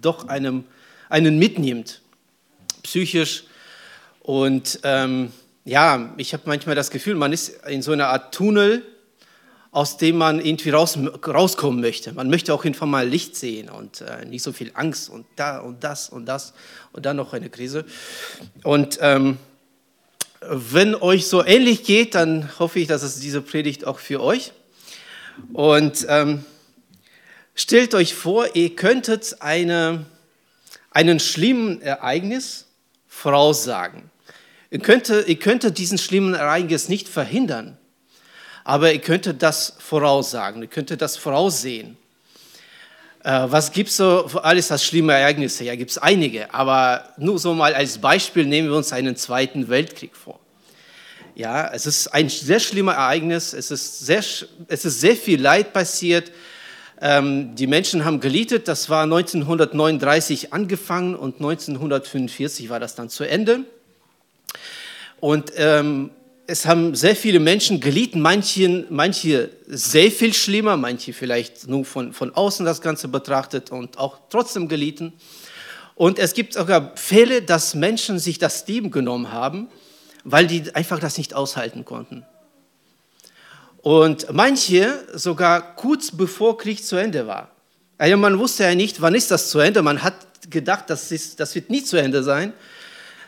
doch einem, einen mitnimmt, psychisch. Und ähm, ja, ich habe manchmal das Gefühl, man ist in so einer Art Tunnel, aus dem man irgendwie raus, rauskommen möchte. Man möchte auch einfach mal Licht sehen und äh, nicht so viel Angst und da und das und das und dann noch eine Krise. Und ähm, wenn euch so ähnlich geht, dann hoffe ich, dass es diese Predigt auch für euch. Und ähm, stellt euch vor, ihr könntet eine, einen schlimmen Ereignis voraussagen. Ihr könntet, ihr könntet diesen schlimmen Ereignis nicht verhindern, aber ihr könntet das voraussagen, ihr könntet das voraussehen. Äh, was gibt es so alles als schlimme Ereignisse? Ja, gibt es einige, aber nur so mal als Beispiel nehmen wir uns einen Zweiten Weltkrieg vor. Ja, es ist ein sehr schlimmer Ereignis, es ist sehr, es ist sehr viel Leid passiert. Ähm, die Menschen haben gelietet, das war 1939 angefangen und 1945 war das dann zu Ende. Und ähm, es haben sehr viele Menschen gelitten, manche, manche sehr viel schlimmer, manche vielleicht nur von, von außen das Ganze betrachtet und auch trotzdem gelitten. Und es gibt sogar Fälle, dass Menschen sich das Leben genommen haben weil die einfach das nicht aushalten konnten. Und manche sogar kurz bevor Krieg zu Ende war. Also man wusste ja nicht, wann ist das zu Ende. Man hat gedacht, das, ist, das wird nie zu Ende sein.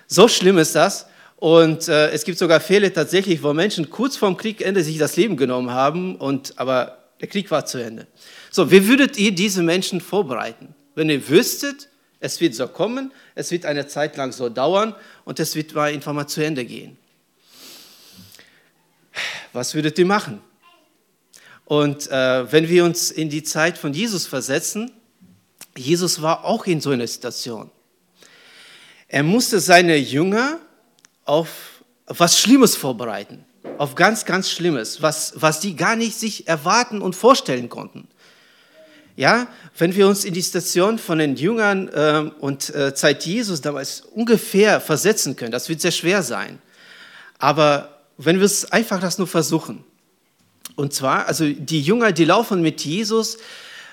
So schlimm ist das. Und äh, es gibt sogar Fälle tatsächlich, wo Menschen kurz vorm Kriegende sich das Leben genommen haben, und, aber der Krieg war zu Ende. So, wie würdet ihr diese Menschen vorbereiten? Wenn ihr wüsstet, es wird so kommen, es wird eine Zeit lang so dauern und es wird mal einfach mal zu Ende gehen. Was würdet ihr machen? Und äh, wenn wir uns in die Zeit von Jesus versetzen, Jesus war auch in so einer Situation. Er musste seine Jünger auf was Schlimmes vorbereiten, auf ganz, ganz Schlimmes, was, was die gar nicht sich erwarten und vorstellen konnten. Ja, wenn wir uns in die Station von den Jüngern äh, und äh, Zeit Jesus damals ungefähr versetzen können, das wird sehr schwer sein. Aber wenn wir es einfach das nur versuchen, und zwar, also die Jünger, die laufen mit Jesus,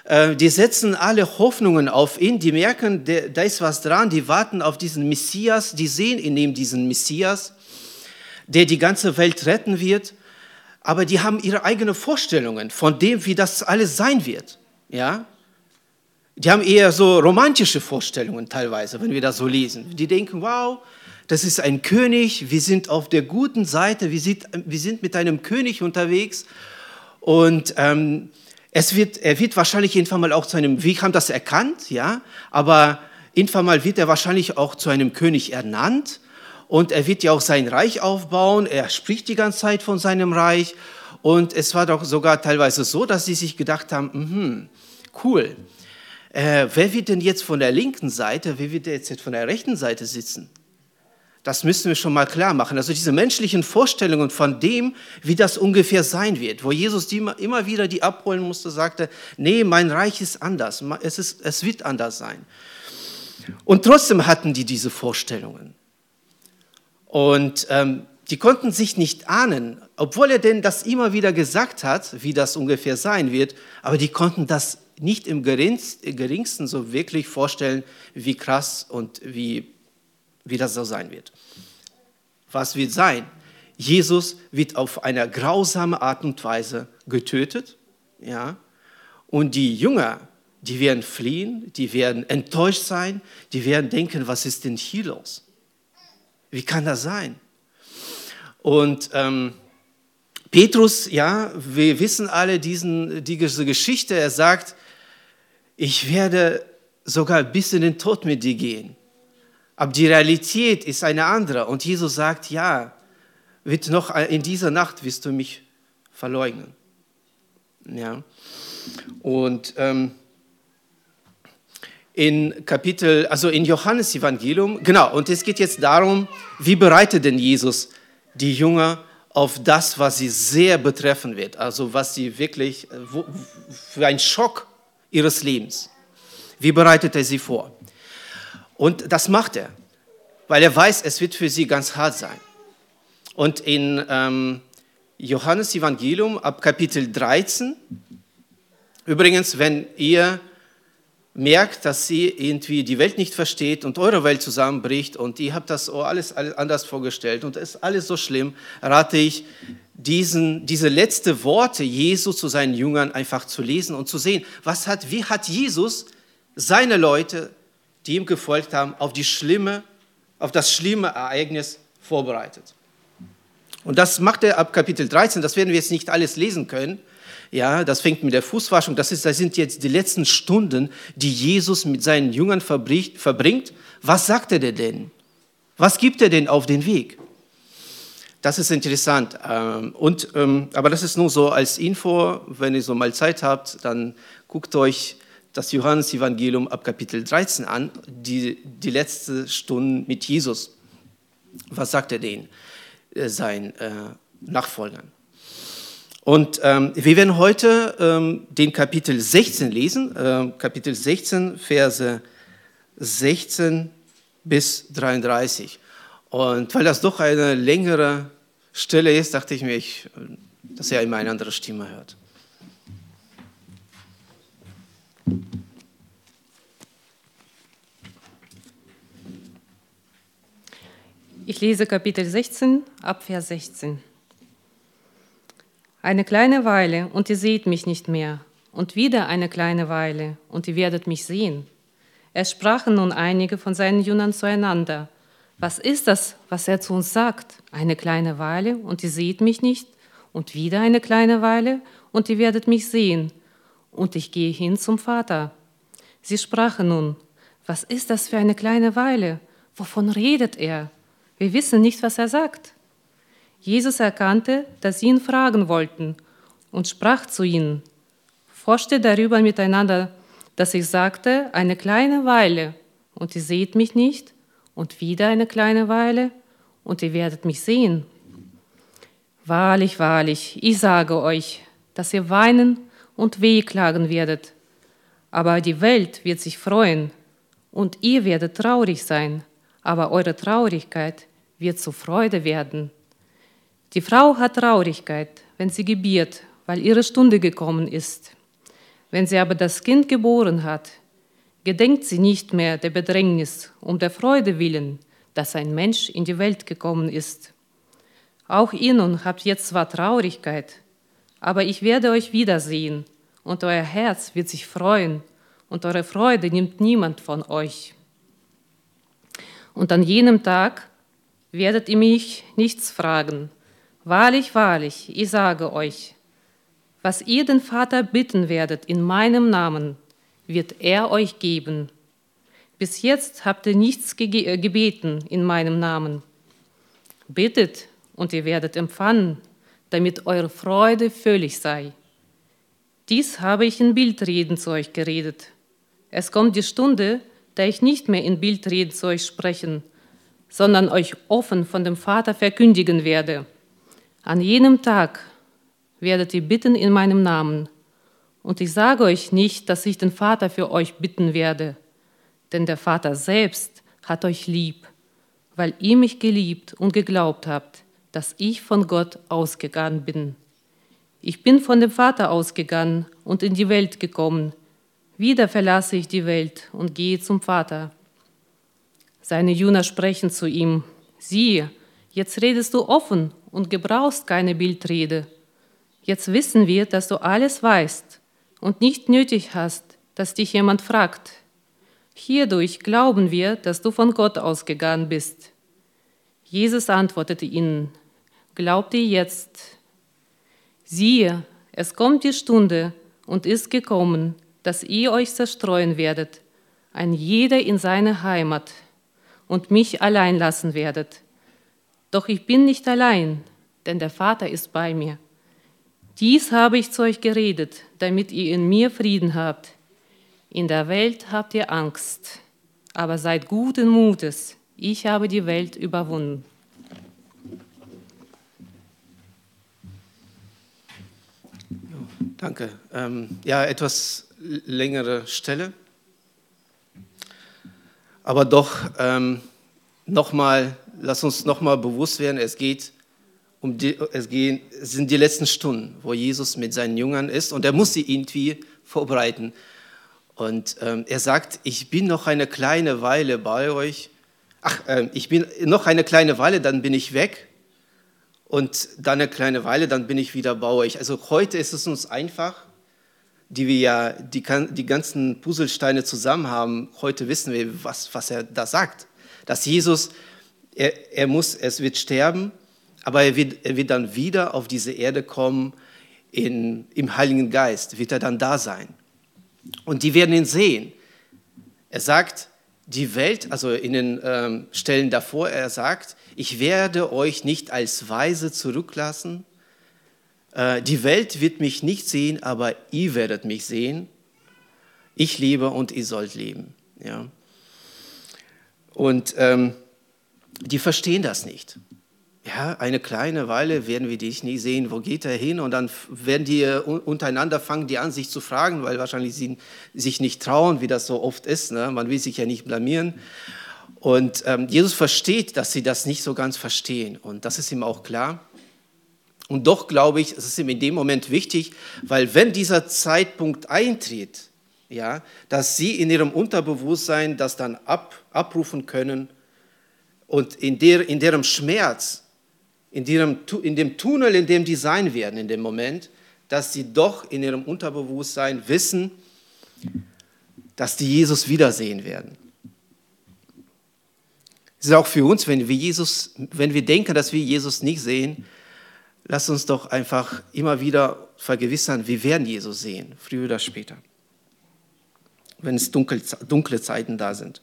äh, die setzen alle Hoffnungen auf ihn, die merken, da ist was dran, die warten auf diesen Messias, die sehen in ihm diesen Messias, der die ganze Welt retten wird, aber die haben ihre eigenen Vorstellungen von dem, wie das alles sein wird. Ja? Die haben eher so romantische Vorstellungen teilweise, wenn wir das so lesen. Die denken, wow, das ist ein König, wir sind auf der guten Seite, wir sind, wir sind mit einem König unterwegs. Und ähm, es wird, er wird wahrscheinlich irgendwann mal auch zu einem, wir haben das erkannt, ja, aber irgendwann mal wird er wahrscheinlich auch zu einem König ernannt. Und er wird ja auch sein Reich aufbauen, er spricht die ganze Zeit von seinem Reich. Und es war doch sogar teilweise so, dass sie sich gedacht haben, mh, cool, äh, wer wird denn jetzt von der linken Seite, wer wird jetzt von der rechten Seite sitzen? Das müssen wir schon mal klar machen. Also diese menschlichen Vorstellungen von dem, wie das ungefähr sein wird, wo Jesus die immer wieder die abholen musste, sagte, nee, mein Reich ist anders, es, ist, es wird anders sein. Und trotzdem hatten die diese Vorstellungen. Und ähm, die konnten sich nicht ahnen, obwohl er denn das immer wieder gesagt hat, wie das ungefähr sein wird, aber die konnten das nicht im geringsten so wirklich vorstellen, wie krass und wie, wie das so sein wird. Was wird sein? Jesus wird auf eine grausame Art und Weise getötet, ja, und die Jünger, die werden fliehen, die werden enttäuscht sein, die werden denken, was ist denn hier los? Wie kann das sein? Und ähm, Petrus, ja, wir wissen alle diesen, diese Geschichte. Er sagt, ich werde sogar bis in den Tod mit dir gehen. Aber die Realität ist eine andere. Und Jesus sagt, ja, wird noch in dieser Nacht wirst du mich verleugnen. Ja. Und ähm, in Kapitel, also in Johannes Evangelium, genau, und es geht jetzt darum, wie bereitet denn Jesus die Jünger auf das, was sie sehr betreffen wird, also was sie wirklich, wo, für einen Schock ihres Lebens. Wie bereitet er sie vor? Und das macht er, weil er weiß, es wird für sie ganz hart sein. Und in ähm, Johannes Evangelium ab Kapitel 13, übrigens, wenn ihr merkt, dass sie irgendwie die Welt nicht versteht und eure Welt zusammenbricht und ihr habt das alles, alles anders vorgestellt und es ist alles so schlimm, rate ich, diesen, diese letzten Worte Jesu zu seinen Jüngern einfach zu lesen und zu sehen, was hat, wie hat Jesus seine Leute, die ihm gefolgt haben, auf, die schlimme, auf das schlimme Ereignis vorbereitet. Und das macht er ab Kapitel 13, das werden wir jetzt nicht alles lesen können, ja, das fängt mit der Fußwaschung. Das, ist, das sind jetzt die letzten Stunden, die Jesus mit seinen Jüngern verbringt. Was sagt er denn? Was gibt er denn auf den Weg? Das ist interessant. Ähm, und, ähm, aber das ist nur so als Info. Wenn ihr so mal Zeit habt, dann guckt euch das Johannes-Evangelium ab Kapitel 13 an, die, die letzte Stunde mit Jesus. Was sagt er denen, äh, seinen äh, Nachfolgern? Und ähm, wir werden heute ähm, den Kapitel 16 lesen, äh, Kapitel 16, Verse 16 bis 33. Und weil das doch eine längere Stelle ist, dachte ich mir, ich, dass er immer eine andere Stimme hört. Ich lese Kapitel 16 ab Vers 16. Eine kleine Weile und ihr seht mich nicht mehr, und wieder eine kleine Weile und ihr werdet mich sehen. Es sprachen nun einige von seinen Jüngern zueinander. Was ist das, was er zu uns sagt? Eine kleine Weile und ihr seht mich nicht, und wieder eine kleine Weile und ihr werdet mich sehen, und ich gehe hin zum Vater. Sie sprachen nun, was ist das für eine kleine Weile? Wovon redet er? Wir wissen nicht, was er sagt. Jesus erkannte, dass sie ihn fragen wollten und sprach zu ihnen, forschte darüber miteinander, dass ich sagte, eine kleine Weile und ihr seht mich nicht und wieder eine kleine Weile und ihr werdet mich sehen. Wahrlich, wahrlich, ich sage euch, dass ihr weinen und wehklagen werdet, aber die Welt wird sich freuen und ihr werdet traurig sein, aber eure Traurigkeit wird zur Freude werden. Die Frau hat Traurigkeit, wenn sie gebiert, weil ihre Stunde gekommen ist. Wenn sie aber das Kind geboren hat, gedenkt sie nicht mehr der Bedrängnis um der Freude willen, dass ein Mensch in die Welt gekommen ist. Auch ihr nun habt jetzt zwar Traurigkeit, aber ich werde euch wiedersehen, und euer Herz wird sich freuen, und eure Freude nimmt niemand von euch. Und an jenem Tag werdet ihr mich nichts fragen. Wahrlich, wahrlich, ich sage euch, was ihr den Vater bitten werdet in meinem Namen, wird er euch geben. Bis jetzt habt ihr nichts äh, gebeten in meinem Namen. Bittet und ihr werdet empfangen, damit eure Freude völlig sei. Dies habe ich in Bildreden zu euch geredet. Es kommt die Stunde, da ich nicht mehr in Bildreden zu euch sprechen, sondern euch offen von dem Vater verkündigen werde. An jenem Tag werdet ihr bitten in meinem Namen. Und ich sage euch nicht, dass ich den Vater für euch bitten werde, denn der Vater selbst hat euch lieb, weil ihr mich geliebt und geglaubt habt, dass ich von Gott ausgegangen bin. Ich bin von dem Vater ausgegangen und in die Welt gekommen. Wieder verlasse ich die Welt und gehe zum Vater. Seine Jünger sprechen zu ihm, siehe, jetzt redest du offen und gebrauchst keine Bildrede. Jetzt wissen wir, dass du alles weißt und nicht nötig hast, dass dich jemand fragt. Hierdurch glauben wir, dass du von Gott ausgegangen bist. Jesus antwortete ihnen, Glaubt ihr jetzt? Siehe, es kommt die Stunde und ist gekommen, dass ihr euch zerstreuen werdet, ein jeder in seine Heimat, und mich allein lassen werdet. Doch ich bin nicht allein, denn der Vater ist bei mir. Dies habe ich zu euch geredet, damit ihr in mir Frieden habt. In der Welt habt ihr Angst, aber seid guten Mutes, ich habe die Welt überwunden. Danke. Ähm, ja, etwas längere Stelle, aber doch ähm, nochmal lass uns nochmal bewusst werden, es geht um die, es, gehen, es sind die letzten Stunden, wo Jesus mit seinen Jüngern ist und er muss sie irgendwie vorbereiten. Und ähm, er sagt, ich bin noch eine kleine Weile bei euch. Ach, äh, ich bin noch eine kleine Weile, dann bin ich weg. Und dann eine kleine Weile, dann bin ich wieder euch. Also heute ist es uns einfach, die wir ja die, die ganzen Puzzlesteine zusammen haben. Heute wissen wir, was, was er da sagt. Dass Jesus, er, er muss, es wird sterben, aber er wird, er wird dann wieder auf diese Erde kommen in, im Heiligen Geist, wird er dann da sein. Und die werden ihn sehen. Er sagt, die Welt, also in den ähm, Stellen davor, er sagt, ich werde euch nicht als Weise zurücklassen. Äh, die Welt wird mich nicht sehen, aber ihr werdet mich sehen. Ich lebe und ihr sollt leben. Ja. Und ähm, die verstehen das nicht ja, eine kleine Weile werden wir dich nie sehen, wo geht er hin? Und dann werden die äh, untereinander fangen die an, sich zu fragen, weil wahrscheinlich sie sich nicht trauen, wie das so oft ist. Ne? Man will sich ja nicht blamieren. Und ähm, Jesus versteht, dass sie das nicht so ganz verstehen. Und das ist ihm auch klar. Und doch glaube ich, es ist ihm in dem Moment wichtig, weil wenn dieser Zeitpunkt eintritt, ja, dass sie in ihrem Unterbewusstsein das dann ab, abrufen können und in, der, in deren Schmerz in dem, in dem Tunnel, in dem die sein werden in dem Moment, dass sie doch in ihrem Unterbewusstsein wissen, dass die Jesus wiedersehen werden. Es ist auch für uns, wenn wir, Jesus, wenn wir denken, dass wir Jesus nicht sehen, lass uns doch einfach immer wieder vergewissern, wir werden Jesus sehen, früher oder später, wenn es dunkle, dunkle Zeiten da sind.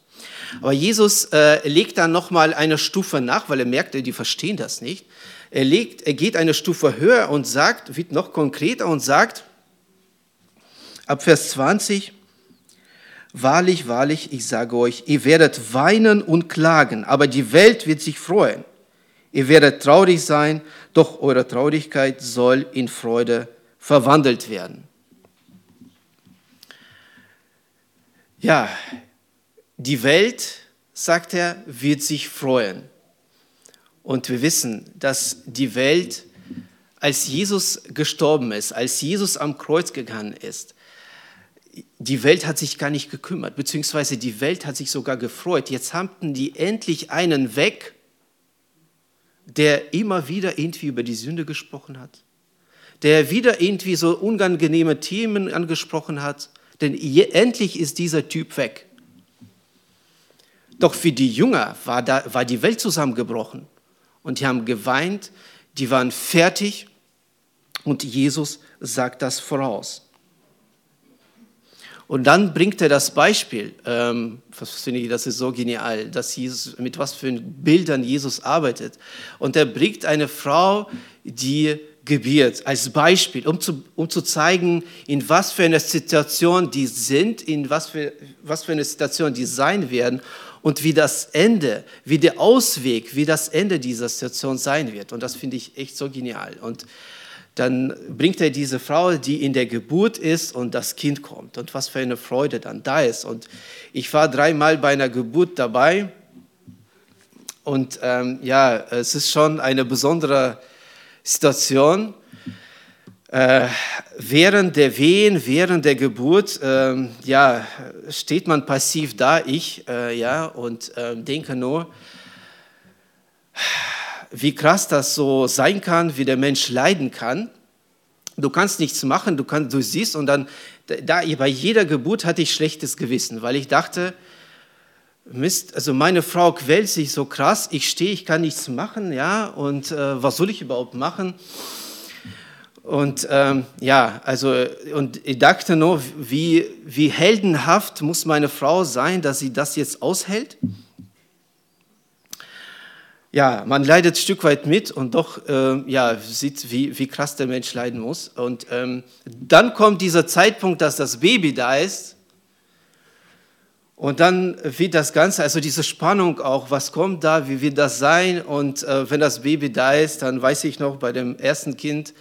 Aber Jesus äh, legt dann nochmal eine Stufe nach, weil er merkt, die verstehen das nicht. Er, legt, er geht eine Stufe höher und sagt, wird noch konkreter und sagt, ab Vers 20, Wahrlich, wahrlich, ich sage euch, ihr werdet weinen und klagen, aber die Welt wird sich freuen. Ihr werdet traurig sein, doch eure Traurigkeit soll in Freude verwandelt werden. Ja, die Welt, sagt er, wird sich freuen. Und wir wissen, dass die Welt, als Jesus gestorben ist, als Jesus am Kreuz gegangen ist, die Welt hat sich gar nicht gekümmert, beziehungsweise die Welt hat sich sogar gefreut. Jetzt hatten die endlich einen weg, der immer wieder irgendwie über die Sünde gesprochen hat, der wieder irgendwie so unangenehme Themen angesprochen hat, denn endlich ist dieser Typ weg. Doch für die Jünger war, da, war die Welt zusammengebrochen und die haben geweint, die waren fertig und Jesus sagt das voraus. Und dann bringt er das Beispiel, ähm, was finde ich, das ist so genial, dass Jesus, mit was für Bildern Jesus arbeitet. Und er bringt eine Frau, die gebiert, als Beispiel, um zu, um zu zeigen, in was für eine Situation die sind, in was für, was für eine Situation die sein werden und wie das Ende, wie der Ausweg, wie das Ende dieser Situation sein wird. Und das finde ich echt so genial. Und dann bringt er diese Frau, die in der Geburt ist und das Kind kommt. Und was für eine Freude dann da ist. Und ich war dreimal bei einer Geburt dabei. Und ähm, ja, es ist schon eine besondere Situation. Äh, während der Wehen, während der Geburt, äh, ja, steht man passiv da, ich, äh, ja, und ähm, denke nur, wie krass das so sein kann, wie der Mensch leiden kann. Du kannst nichts machen, du, kannst, du siehst und dann, da, bei jeder Geburt hatte ich schlechtes Gewissen, weil ich dachte, Mist, also meine Frau quält sich so krass, ich stehe, ich kann nichts machen, ja, und äh, was soll ich überhaupt machen? Und ähm, ja, also, und ich dachte nur, wie, wie heldenhaft muss meine Frau sein, dass sie das jetzt aushält? Ja, man leidet ein Stück weit mit und doch äh, ja, sieht, wie, wie krass der Mensch leiden muss. Und ähm, dann kommt dieser Zeitpunkt, dass das Baby da ist. Und dann wird das Ganze, also diese Spannung auch, was kommt da, wie wird das sein? Und äh, wenn das Baby da ist, dann weiß ich noch, bei dem ersten Kind,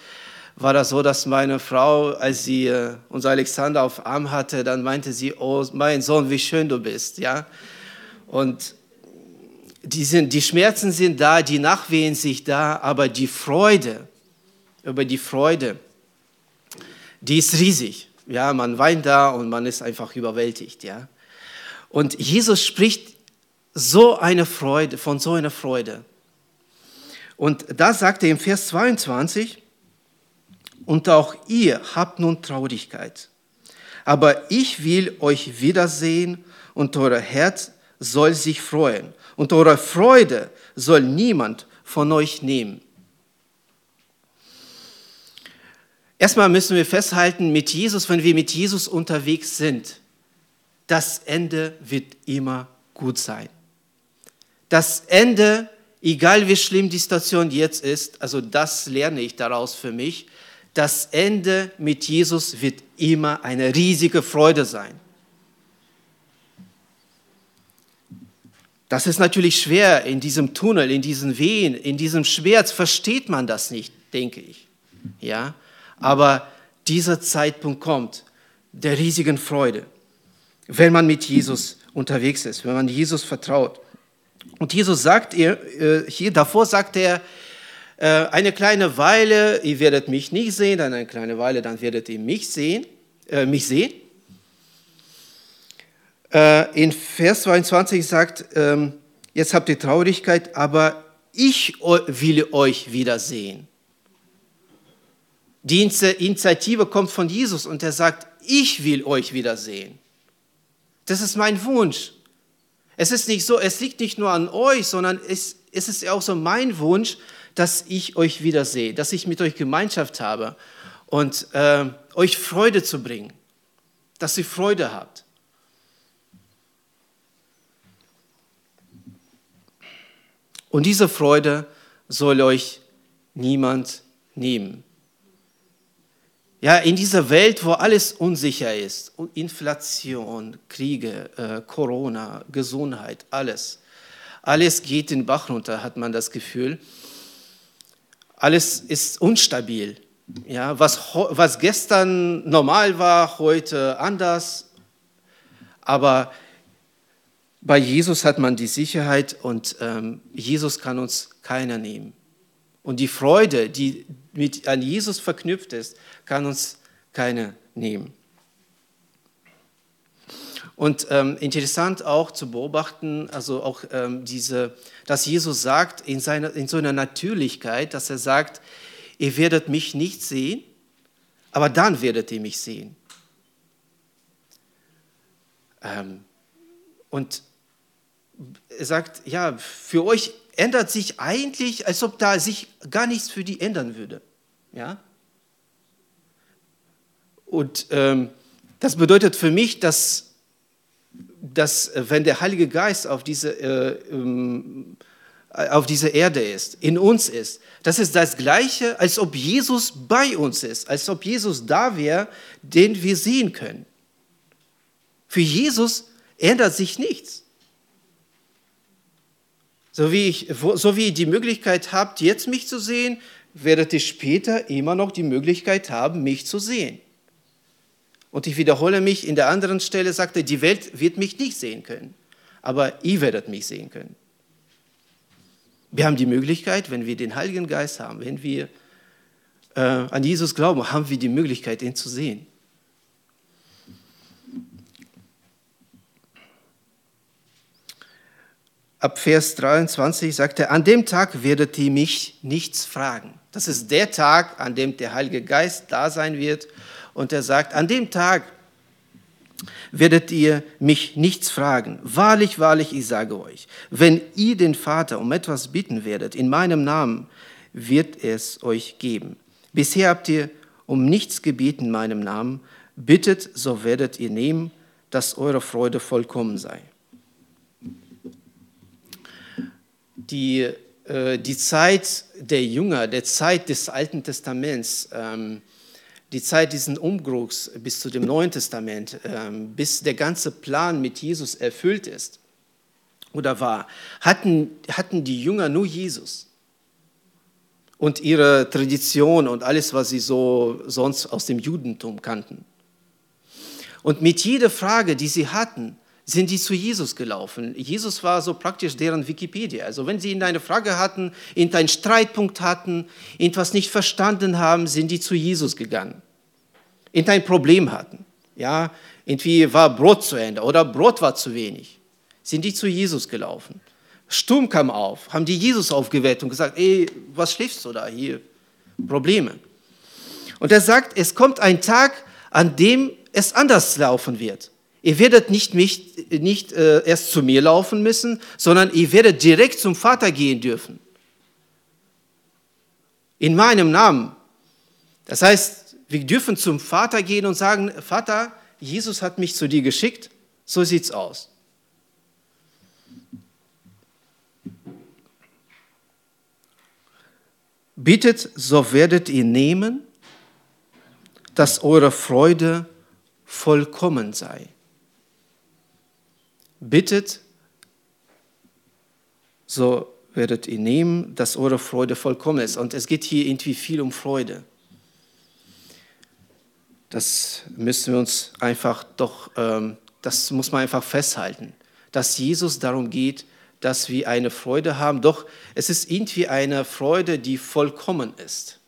war das so, dass meine Frau, als sie äh, unser Alexander auf Arm hatte, dann meinte sie, oh mein Sohn, wie schön du bist, ja. Und die, sind, die Schmerzen sind da, die Nachwehen sich da, aber die Freude, über die Freude, die ist riesig. Ja, man weint da und man ist einfach überwältigt. Ja. Und Jesus spricht so eine Freude, von so einer Freude. Und da sagt er im Vers 22, und auch ihr habt nun Traurigkeit. Aber ich will euch wiedersehen und euer Herz soll sich freuen. Und eure Freude soll niemand von euch nehmen. Erstmal müssen wir festhalten, mit Jesus, wenn wir mit Jesus unterwegs sind, das Ende wird immer gut sein. Das Ende, egal wie schlimm die Situation jetzt ist, also das lerne ich daraus für mich, das Ende mit Jesus wird immer eine riesige Freude sein. Das ist natürlich schwer in diesem Tunnel, in diesen Wehen, in diesem Schmerz versteht man das nicht, denke ich. Ja, aber dieser Zeitpunkt kommt der riesigen Freude, wenn man mit Jesus unterwegs ist, wenn man Jesus vertraut. Und Jesus sagt ihr, äh, hier davor sagt er, eine kleine Weile, ihr werdet mich nicht sehen, dann eine kleine Weile, dann werdet ihr mich sehen, äh, mich sehen. Äh, in Vers 22 sagt, ähm, jetzt habt ihr Traurigkeit, aber ich will euch wiedersehen. Die Initiative kommt von Jesus und er sagt, ich will euch wiedersehen. Das ist mein Wunsch. Es ist nicht so, es liegt nicht nur an euch, sondern es, es ist auch so mein Wunsch, dass ich euch wiedersehe, dass ich mit euch Gemeinschaft habe und äh, euch Freude zu bringen, dass ihr Freude habt. Und diese Freude soll euch niemand nehmen. Ja, in dieser Welt, wo alles unsicher ist, Inflation, Kriege, äh, Corona, Gesundheit, alles, alles geht den Bach runter, hat man das Gefühl alles ist unstabil. Ja, was, was gestern normal war, heute anders. Aber bei Jesus hat man die Sicherheit und ähm, Jesus kann uns keiner nehmen. Und die Freude, die mit, an Jesus verknüpft ist, kann uns keiner nehmen. Und ähm, interessant auch zu beobachten, also auch ähm, diese, dass Jesus sagt in, seiner, in so einer Natürlichkeit, dass er sagt, ihr werdet mich nicht sehen, aber dann werdet ihr mich sehen. Ähm, und er sagt, ja, für euch ändert sich eigentlich, als ob da sich gar nichts für die ändern würde. Ja? Und ähm, das bedeutet für mich, dass dass äh, wenn der Heilige Geist auf diese, äh, ähm, auf diese Erde ist, in uns ist, das ist das Gleiche, als ob Jesus bei uns ist, als ob Jesus da wäre, den wir sehen können. Für Jesus ändert sich nichts. So wie, ich, so wie ihr die Möglichkeit habt, jetzt mich zu sehen, werdet ihr später immer noch die Möglichkeit haben, mich zu sehen. Und ich wiederhole mich, in der anderen Stelle sagt er, die Welt wird mich nicht sehen können, aber ihr werdet mich sehen können. Wir haben die Möglichkeit, wenn wir den Heiligen Geist haben, wenn wir äh, an Jesus glauben, haben wir die Möglichkeit, ihn zu sehen. Ab Vers 23 sagt er, an dem Tag werdet ihr mich nichts fragen. Das ist der Tag, an dem der Heilige Geist da sein wird und er sagt, an dem Tag werdet ihr mich nichts fragen. Wahrlich, wahrlich, ich sage euch, wenn ihr den Vater um etwas bitten werdet, in meinem Namen, wird es euch geben. Bisher habt ihr um nichts gebeten in meinem Namen. Bittet, so werdet ihr nehmen, dass eure Freude vollkommen sei. Die, äh, die Zeit der Jünger, der Zeit des Alten Testaments, ähm, die Zeit diesen Umbruchs bis zu dem Neuen Testament, ähm, bis der ganze Plan mit Jesus erfüllt ist oder war, hatten, hatten die Jünger nur Jesus und ihre Tradition und alles, was sie so sonst aus dem Judentum kannten. Und mit jeder Frage, die sie hatten, sind die zu Jesus gelaufen. Jesus war so praktisch deren Wikipedia. Also wenn sie eine Frage hatten, irgendeinen Streitpunkt hatten, irgendwas nicht verstanden haben, sind die zu Jesus gegangen. Irgendein Problem hatten. Ja, irgendwie war Brot zu Ende oder Brot war zu wenig. Sind die zu Jesus gelaufen. Sturm kam auf, haben die Jesus aufgeweckt und gesagt, ey, was schläfst du da hier? Probleme. Und er sagt, es kommt ein Tag, an dem es anders laufen wird. Ihr werdet nicht, mich, nicht äh, erst zu mir laufen müssen, sondern ihr werdet direkt zum Vater gehen dürfen. In meinem Namen. Das heißt, wir dürfen zum Vater gehen und sagen, Vater, Jesus hat mich zu dir geschickt, so sieht's aus. Bittet, so werdet ihr nehmen, dass eure Freude vollkommen sei. Bittet, so werdet ihr nehmen, dass eure Freude vollkommen ist. Und es geht hier irgendwie viel um Freude. Das müssen wir uns einfach doch, ähm, das muss man einfach festhalten, dass Jesus darum geht, dass wir eine Freude haben, doch es ist irgendwie eine Freude, die vollkommen ist.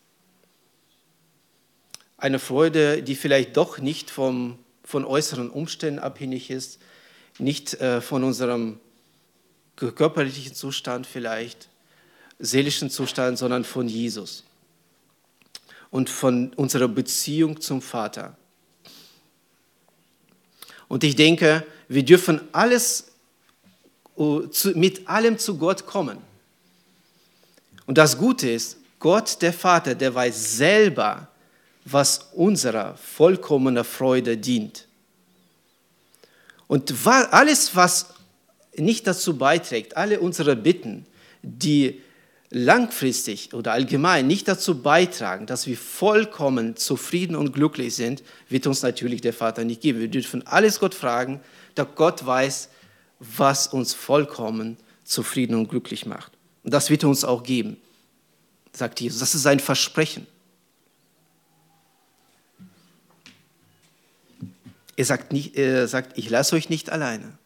Eine Freude, die vielleicht doch nicht vom, von äußeren Umständen abhängig ist, nicht äh, von unserem körperlichen Zustand vielleicht, seelischen Zustand, sondern von Jesus und von unserer Beziehung zum Vater. Und ich denke, wir dürfen alles mit allem zu Gott kommen. Und das Gute ist, Gott, der Vater, der weiß selber, was unserer vollkommener Freude dient. Und alles, was nicht dazu beiträgt, alle unsere Bitten, die langfristig oder allgemein nicht dazu beitragen, dass wir vollkommen zufrieden und glücklich sind, wird uns natürlich der Vater nicht geben. Wir dürfen alles Gott fragen, da Gott weiß, was uns vollkommen zufrieden und glücklich macht. Und das wird er uns auch geben, sagt Jesus. Das ist sein Versprechen. Er sagt, nicht, er sagt ich lasse euch nicht alleine.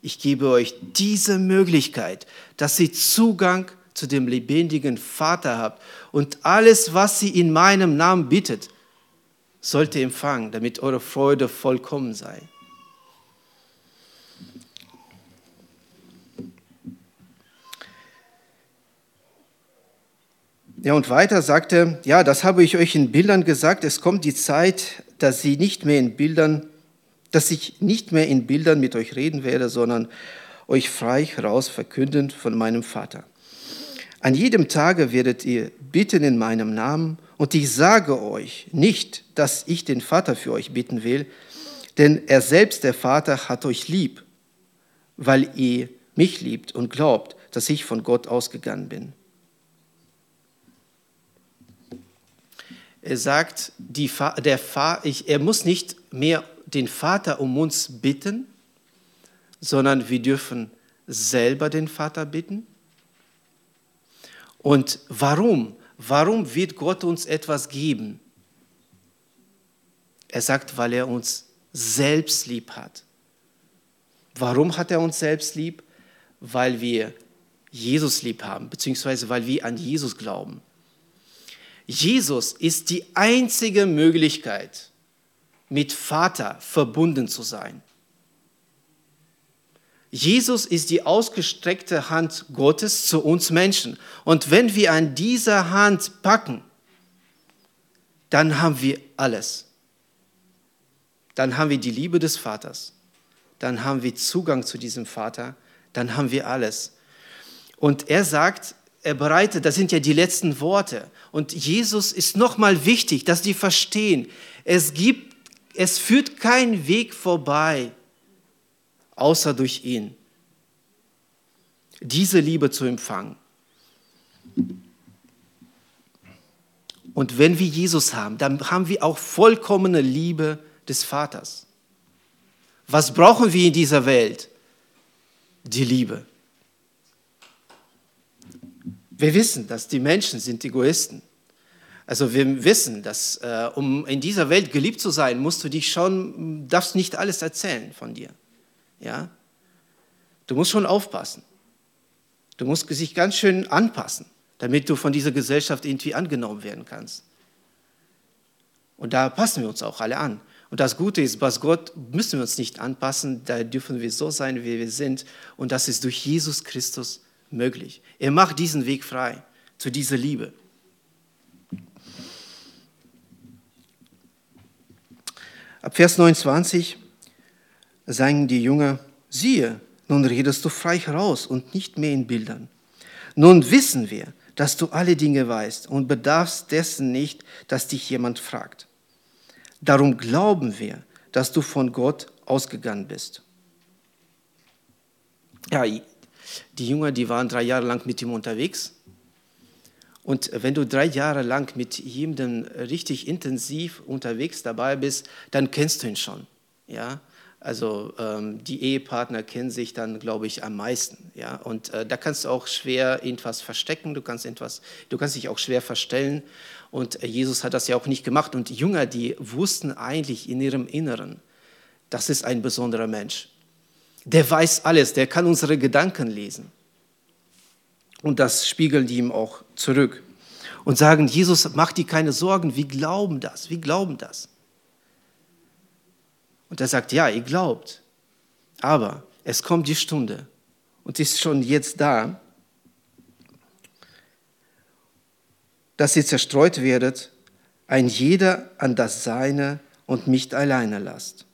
Ich gebe euch diese Möglichkeit, dass ihr Zugang zu dem lebendigen Vater habt und alles, was ihr in meinem Namen bittet, sollt ihr empfangen, damit eure Freude vollkommen sei. Ja, und weiter sagte, ja, das habe ich euch in Bildern gesagt, es kommt die Zeit, dass sie nicht mehr in Bildern, dass ich nicht mehr in Bildern mit euch reden werde, sondern euch frei heraus verkünden von meinem Vater. An jedem Tage werdet ihr bitten in meinem Namen, und ich sage euch nicht, dass ich den Vater für euch bitten will, denn er selbst, der Vater, hat euch lieb, weil ihr mich liebt und glaubt, dass ich von Gott ausgegangen bin. Er sagt, die, der ich, er muss nicht mehr den Vater um uns bitten, sondern wir dürfen selber den Vater bitten. Und warum? Warum wird Gott uns etwas geben? Er sagt, weil er uns selbst lieb hat. Warum hat er uns selbst lieb? Weil wir Jesus lieb haben, beziehungsweise weil wir an Jesus glauben. Jesus ist die einzige Möglichkeit, mit Vater verbunden zu sein. Jesus ist die ausgestreckte Hand Gottes zu uns Menschen. Und wenn wir an dieser Hand packen, dann haben wir alles. Dann haben wir die Liebe des Vaters. Dann haben wir Zugang zu diesem Vater. Dann haben wir alles. Und er sagt, er bereitet, das sind ja die letzten Worte. Und Jesus ist nochmal wichtig, dass die verstehen, es gibt, es führt kein Weg vorbei, außer durch ihn. Diese Liebe zu empfangen. Und wenn wir Jesus haben, dann haben wir auch vollkommene Liebe des Vaters. Was brauchen wir in dieser Welt? Die Liebe. Wir wissen, dass die Menschen sind Egoisten. Also wir wissen, dass äh, um in dieser Welt geliebt zu sein, musst du dich schon, darfst nicht alles erzählen von dir. Ja? Du musst schon aufpassen. Du musst dich ganz schön anpassen, damit du von dieser Gesellschaft irgendwie angenommen werden kannst. Und da passen wir uns auch alle an. Und das Gute ist, was Gott müssen wir uns nicht anpassen, da dürfen wir so sein, wie wir sind. Und das ist durch Jesus Christus möglich. Er macht diesen Weg frei zu dieser Liebe. Ab Vers 29 sagen die Jünger, siehe, nun redest du frei heraus und nicht mehr in Bildern. Nun wissen wir, dass du alle Dinge weißt und bedarfst dessen nicht, dass dich jemand fragt. Darum glauben wir, dass du von Gott ausgegangen bist. Ja, die Jünger, die waren drei Jahre lang mit ihm unterwegs. Und wenn du drei Jahre lang mit jemandem richtig intensiv unterwegs dabei bist, dann kennst du ihn schon. Ja? Also ähm, die Ehepartner kennen sich dann, glaube ich, am meisten. Ja? Und äh, da kannst du auch schwer irgendwas verstecken, du kannst, etwas, du kannst dich auch schwer verstellen. Und äh, Jesus hat das ja auch nicht gemacht. Und Jünger, die wussten eigentlich in ihrem Inneren, das ist ein besonderer Mensch. Der weiß alles, der kann unsere Gedanken lesen. Und das spiegeln die ihm auch zurück. Und sagen, Jesus, mach dir keine Sorgen, wir glauben das, wir glauben das. Und er sagt, ja, ihr glaubt, aber es kommt die Stunde und ist schon jetzt da, dass ihr zerstreut werdet, ein jeder an das Seine und mich alleine lasst.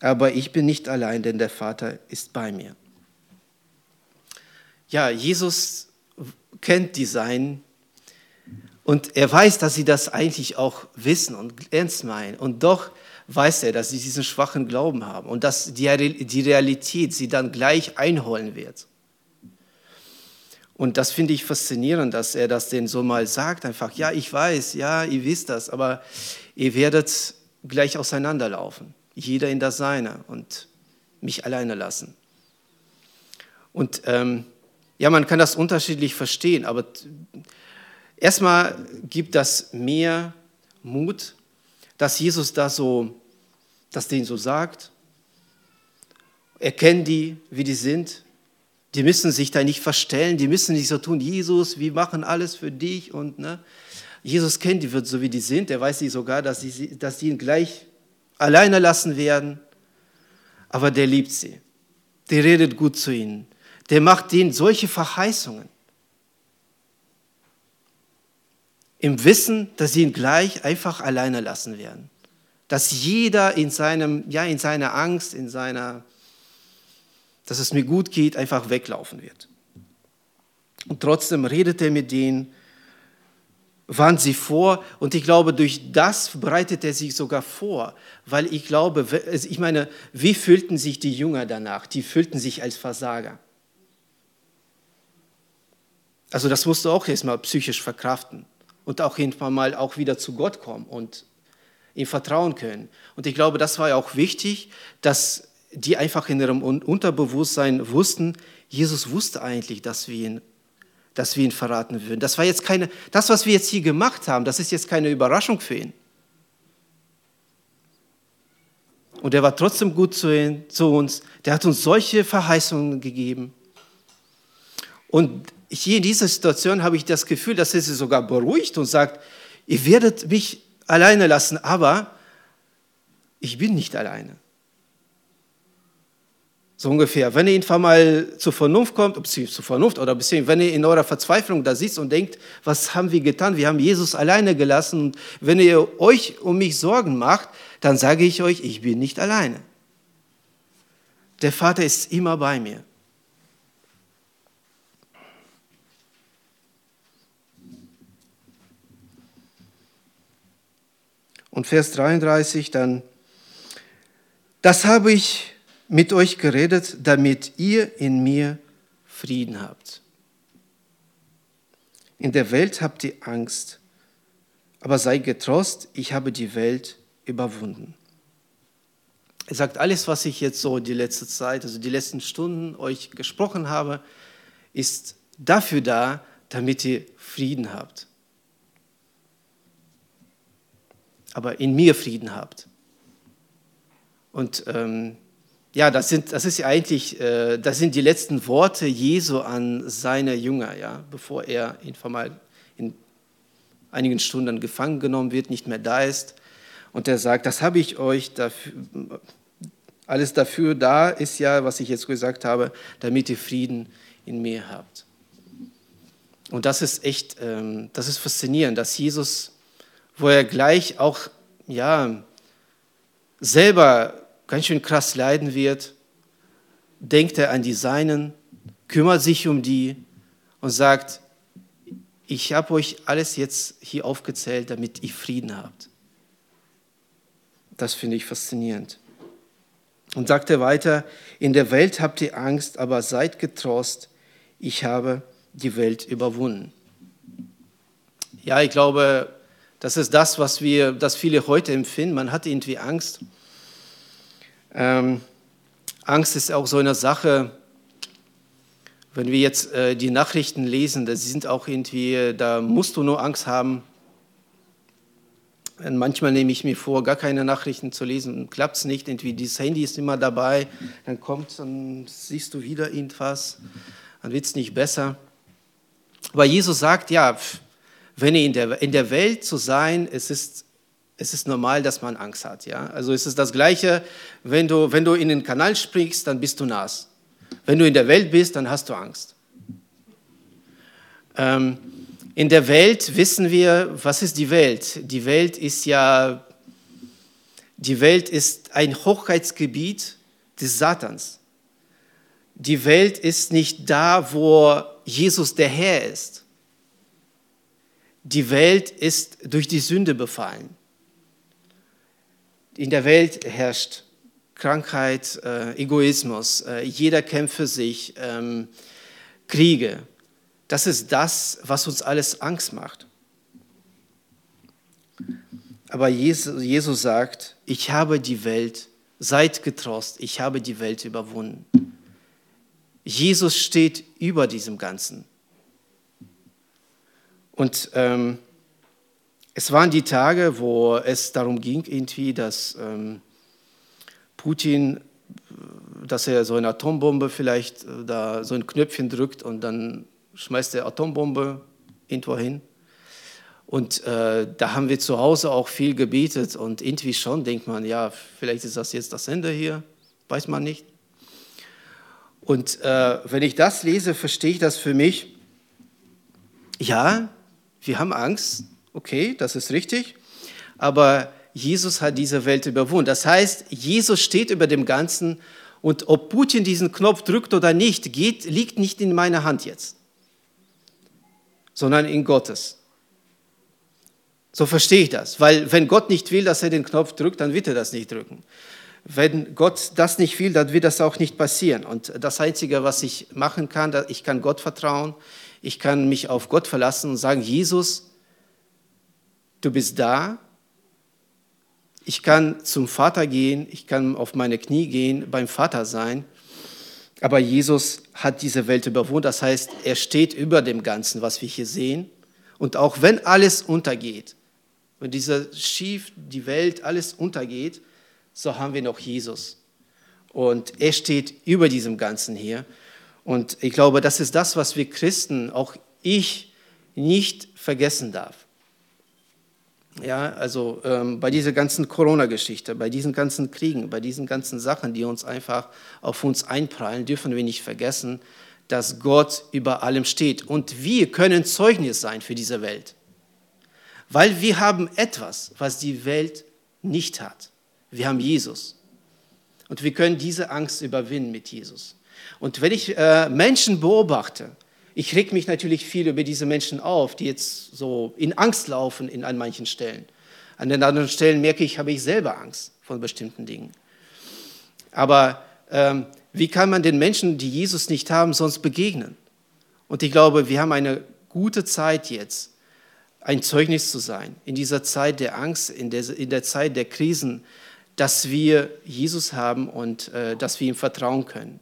Aber ich bin nicht allein, denn der Vater ist bei mir. Ja, Jesus kennt die Seinen und er weiß, dass sie das eigentlich auch wissen und ernst meinen. Und doch weiß er, dass sie diesen schwachen Glauben haben und dass die, Realität sie dann gleich einholen wird. Und das finde ich faszinierend, dass er das denen so mal sagt, einfach, ja, ich weiß, ja, ihr wisst das, aber ihr werdet gleich auseinanderlaufen, jeder in das Seine und mich alleine lassen. Und ähm, ja, man kann das unterschiedlich verstehen, aber erstmal gibt das mehr Mut, dass Jesus da so, dass denen so sagt. Erkennen die, wie die sind. Die müssen sich da nicht verstellen, die müssen nicht so tun, Jesus, wir machen alles für dich. Und, ne? Jesus kennt die, so wie die sind. Er weiß sie sogar, dass sie, dass sie ihn gleich alleine lassen werden. Aber der liebt sie. Der redet gut zu ihnen. Der macht ihnen solche Verheißungen. Im Wissen, dass sie ihn gleich einfach alleine lassen werden. Dass jeder in, seinem, ja, in seiner Angst, in seiner, dass es mir gut geht, einfach weglaufen wird. Und trotzdem redet er mit denen, warnt sie vor und ich glaube, durch das bereitet er sich sogar vor, weil ich glaube, ich meine, wie fühlten sich die Jünger danach? Die fühlten sich als Versager. Also das musst du auch erstmal psychisch verkraften und auch irgendwann mal auch wieder zu Gott kommen und ihm vertrauen können. Und ich glaube, das war ja auch wichtig, dass die einfach in ihrem Unterbewusstsein wussten, Jesus wusste eigentlich, dass wir ihn, dass wir ihn verraten würden. Das war jetzt keine, das, was wir jetzt hier gemacht haben, das ist jetzt keine Überraschung für ihn. Und er war trotzdem gut zu, ihn, zu uns. Der hat uns solche Verheißungen gegeben. Und hier in dieser Situation habe ich das Gefühl, dass er sie sogar beruhigt und sagt, ihr werdet mich alleine lassen, aber ich bin nicht alleine. So ungefähr. Wenn ihr irgendwann mal zur Vernunft kommt, ob sie zur Vernunft oder beziehungsweise wenn ihr in eurer Verzweiflung da sitzt und denkt, was haben wir getan? Wir haben Jesus alleine gelassen. Und wenn ihr euch um mich Sorgen macht, dann sage ich euch, ich bin nicht alleine. Der Vater ist immer bei mir. Und Vers 33 dann, das habe ich mit euch geredet, damit ihr in mir Frieden habt. In der Welt habt ihr Angst, aber sei getrost, ich habe die Welt überwunden. Er sagt, alles, was ich jetzt so die letzte Zeit, also die letzten Stunden euch gesprochen habe, ist dafür da, damit ihr Frieden habt. Aber in mir Frieden habt. Und ähm, ja, das, sind, das ist ja eigentlich, äh, das sind die letzten Worte Jesu an seine Jünger, ja, bevor er in, in einigen Stunden gefangen genommen wird, nicht mehr da ist. Und er sagt, das habe ich euch dafür, alles dafür da ist ja, was ich jetzt gesagt habe, damit ihr Frieden in mir habt. Und das ist echt, ähm, das ist faszinierend, dass Jesus, wo er gleich auch, ja, selber ganz schön krass leiden wird, denkt er an die Seinen, kümmert sich um die und sagt, ich habe euch alles jetzt hier aufgezählt, damit ihr Frieden habt. Das finde ich faszinierend. Und sagt er weiter, in der Welt habt ihr Angst, aber seid getrost, ich habe die Welt überwunden. Ja, ich glaube, das ist das, was wir, das viele heute empfinden. Man hat irgendwie Angst. Ähm, Angst ist auch so eine Sache, wenn wir jetzt äh, die Nachrichten lesen, da sind auch irgendwie, da musst du nur Angst haben. Und manchmal nehme ich mir vor, gar keine Nachrichten zu lesen, klappt es nicht. Irgendwie dieses Handy ist immer dabei, dann kommt, dann siehst du wieder irgendwas, dann wird es nicht besser. Aber Jesus sagt, ja, wenn in der, in der Welt zu sein, es ist, es ist normal, dass man Angst hat. Ja? Also es ist das Gleiche, wenn du, wenn du in den Kanal springst, dann bist du nass. Wenn du in der Welt bist, dann hast du Angst. Ähm, in der Welt wissen wir, was ist die Welt? Die Welt ist ja, die Welt ist ein Hochheitsgebiet des Satans. Die Welt ist nicht da, wo Jesus der Herr ist. Die Welt ist durch die Sünde befallen. In der Welt herrscht Krankheit, äh, Egoismus, äh, jeder kämpft für sich, ähm, Kriege. Das ist das, was uns alles Angst macht. Aber Jesus, Jesus sagt, ich habe die Welt, seid getrost, ich habe die Welt überwunden. Jesus steht über diesem Ganzen. Und ähm, es waren die Tage, wo es darum ging, irgendwie, dass ähm, Putin, dass er so eine Atombombe vielleicht äh, da so ein Knöpfchen drückt und dann schmeißt er Atombombe irgendwo hin. Und äh, da haben wir zu Hause auch viel gebetet und irgendwie schon denkt man, ja, vielleicht ist das jetzt das Ende hier, weiß man nicht. Und äh, wenn ich das lese, verstehe ich das für mich. Ja, wir haben Angst, okay, das ist richtig, aber Jesus hat diese Welt überwunden. Das heißt, Jesus steht über dem Ganzen und ob Putin diesen Knopf drückt oder nicht, geht, liegt nicht in meiner Hand jetzt, sondern in Gottes. So verstehe ich das, weil wenn Gott nicht will, dass er den Knopf drückt, dann wird er das nicht drücken. Wenn Gott das nicht will, dann wird das auch nicht passieren. Und das Einzige, was ich machen kann, ich kann Gott vertrauen, ich kann mich auf Gott verlassen und sagen, Jesus, du bist da, ich kann zum Vater gehen, ich kann auf meine Knie gehen, beim Vater sein. Aber Jesus hat diese Welt überwunden. Das heißt, er steht über dem Ganzen, was wir hier sehen. Und auch wenn alles untergeht, wenn dieser Schiff, die Welt, alles untergeht, so haben wir noch Jesus. Und er steht über diesem Ganzen hier. Und ich glaube, das ist das, was wir Christen, auch ich, nicht vergessen darf. Ja, also ähm, bei dieser ganzen Corona-Geschichte, bei diesen ganzen Kriegen, bei diesen ganzen Sachen, die uns einfach auf uns einprallen, dürfen wir nicht vergessen, dass Gott über allem steht. Und wir können Zeugnis sein für diese Welt. Weil wir haben etwas, was die Welt nicht hat. Wir haben Jesus. Und wir können diese Angst überwinden mit Jesus. Und wenn ich äh, Menschen beobachte, ich reg mich natürlich viel über diese Menschen auf, die jetzt so in Angst laufen in, an manchen Stellen. An den anderen Stellen merke ich, habe ich selber Angst von bestimmten Dingen. Aber ähm, wie kann man den Menschen, die Jesus nicht haben, sonst begegnen? Und ich glaube, wir haben eine gute Zeit jetzt, ein Zeugnis zu sein, in dieser Zeit der Angst, in der, in der Zeit der Krisen, dass wir Jesus haben und äh, dass wir ihm vertrauen können.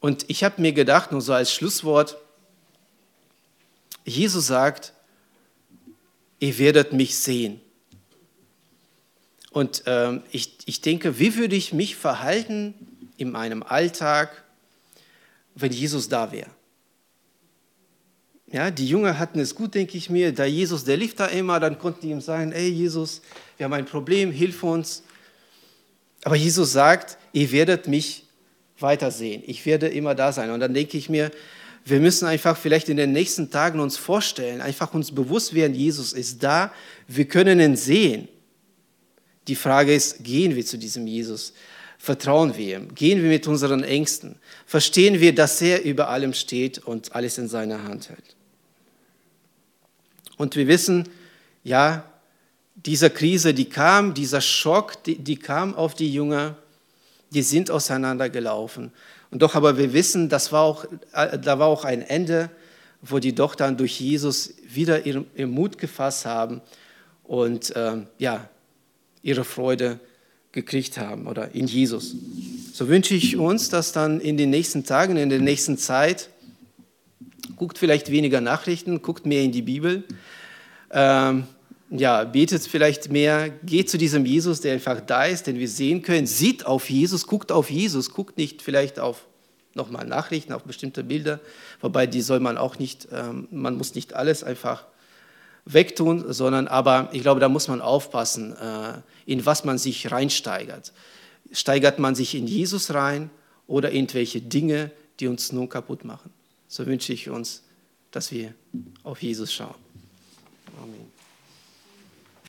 Und ich habe mir gedacht, nur so als Schlusswort, Jesus sagt, ihr werdet mich sehen. Und ähm, ich, ich denke, wie würde ich mich verhalten in meinem Alltag, wenn Jesus da wäre? Ja, die Jünger hatten es gut, denke ich mir. Da Jesus, der lief da immer, dann konnten die ihm sagen, ey Jesus, wir haben ein Problem, hilf uns. Aber Jesus sagt, ihr werdet mich weitersehen. Ich werde immer da sein. Und dann denke ich mir, wir müssen einfach vielleicht in den nächsten Tagen uns vorstellen, einfach uns bewusst werden, Jesus ist da, wir können ihn sehen. Die Frage ist, gehen wir zu diesem Jesus? Vertrauen wir ihm? Gehen wir mit unseren Ängsten? Verstehen wir, dass er über allem steht und alles in seiner Hand hält? Und wir wissen, ja, diese Krise, die kam, dieser Schock, die, die kam auf die Jünger, die sind auseinandergelaufen. Und doch aber wir wissen, das war auch, äh, da war auch ein Ende, wo die doch dann durch Jesus wieder ihren, ihren Mut gefasst haben und ähm, ja, ihre Freude gekriegt haben oder in Jesus. So wünsche ich uns, dass dann in den nächsten Tagen, in der nächsten Zeit, guckt vielleicht weniger Nachrichten, guckt mehr in die Bibel, ähm, ja, betet vielleicht mehr, geht zu diesem Jesus, der einfach da ist, den wir sehen können, sieht auf Jesus, guckt auf Jesus, guckt nicht vielleicht auf nochmal Nachrichten, auf bestimmte Bilder, wobei die soll man auch nicht, ähm, man muss nicht alles einfach wegtun, sondern aber ich glaube, da muss man aufpassen, äh, in was man sich reinsteigert. Steigert man sich in Jesus rein oder irgendwelche Dinge, die uns nun kaputt machen? So wünsche ich uns, dass wir auf Jesus schauen.